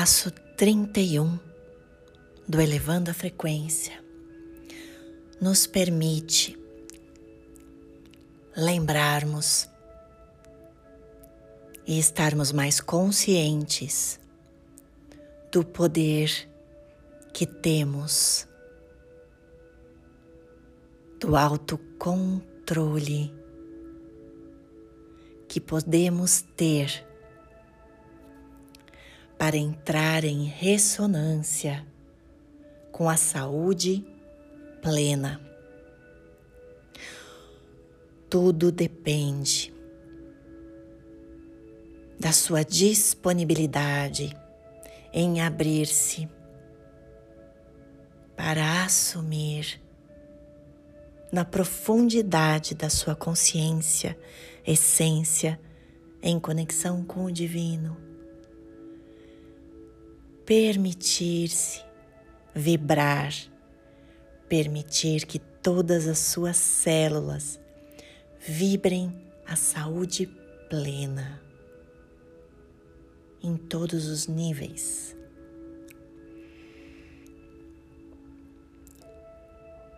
passo 31 do Elevando a Frequência nos permite lembrarmos e estarmos mais conscientes do poder que temos, do autocontrole que podemos ter para entrar em ressonância com a saúde plena. Tudo depende da sua disponibilidade em abrir-se para assumir na profundidade da sua consciência, essência, em conexão com o divino. Permitir-se vibrar, permitir que todas as suas células vibrem a saúde plena em todos os níveis.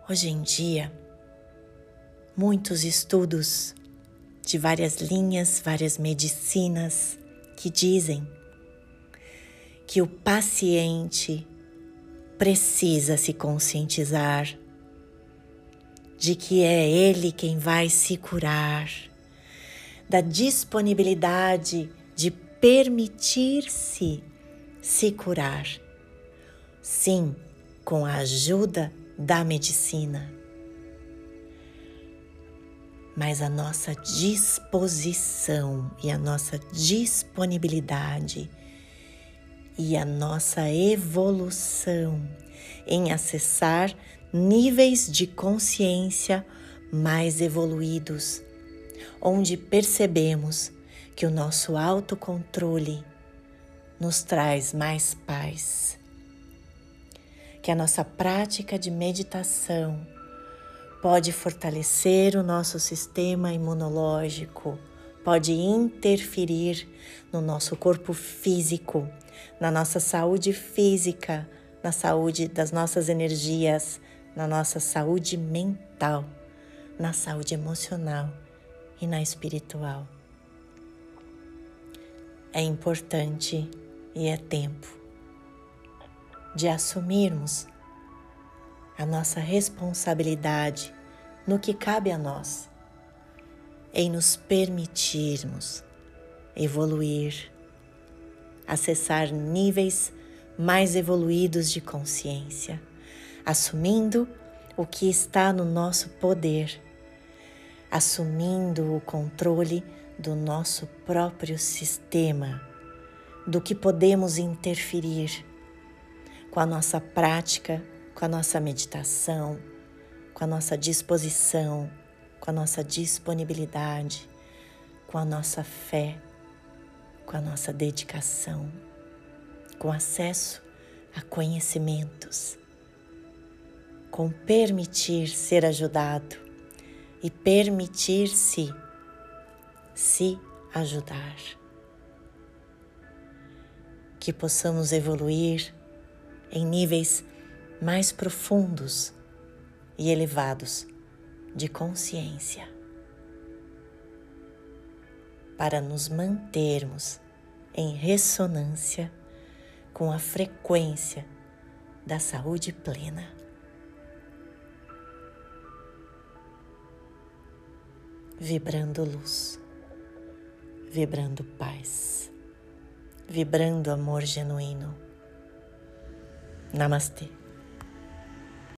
Hoje em dia, muitos estudos de várias linhas, várias medicinas que dizem que o paciente precisa se conscientizar de que é ele quem vai se curar, da disponibilidade de permitir-se se curar. Sim, com a ajuda da medicina. Mas a nossa disposição e a nossa disponibilidade e a nossa evolução em acessar níveis de consciência mais evoluídos, onde percebemos que o nosso autocontrole nos traz mais paz. Que a nossa prática de meditação pode fortalecer o nosso sistema imunológico, pode interferir no nosso corpo físico, na nossa saúde física, na saúde das nossas energias, na nossa saúde mental, na saúde emocional e na espiritual. É importante e é tempo de assumirmos a nossa responsabilidade no que cabe a nós, em nos permitirmos evoluir, acessar níveis mais evoluídos de consciência, assumindo o que está no nosso poder, assumindo o controle do nosso próprio sistema, do que podemos interferir com a nossa prática, com a nossa meditação, com a nossa disposição, com a nossa disponibilidade, com a nossa fé, com a nossa dedicação, com acesso a conhecimentos, com permitir ser ajudado e permitir-se se ajudar. Que possamos evoluir em níveis mais profundos e elevados de consciência, para nos mantermos em ressonância com a frequência da saúde plena. Vibrando luz vibrando paz, vibrando amor genuíno. Namastê.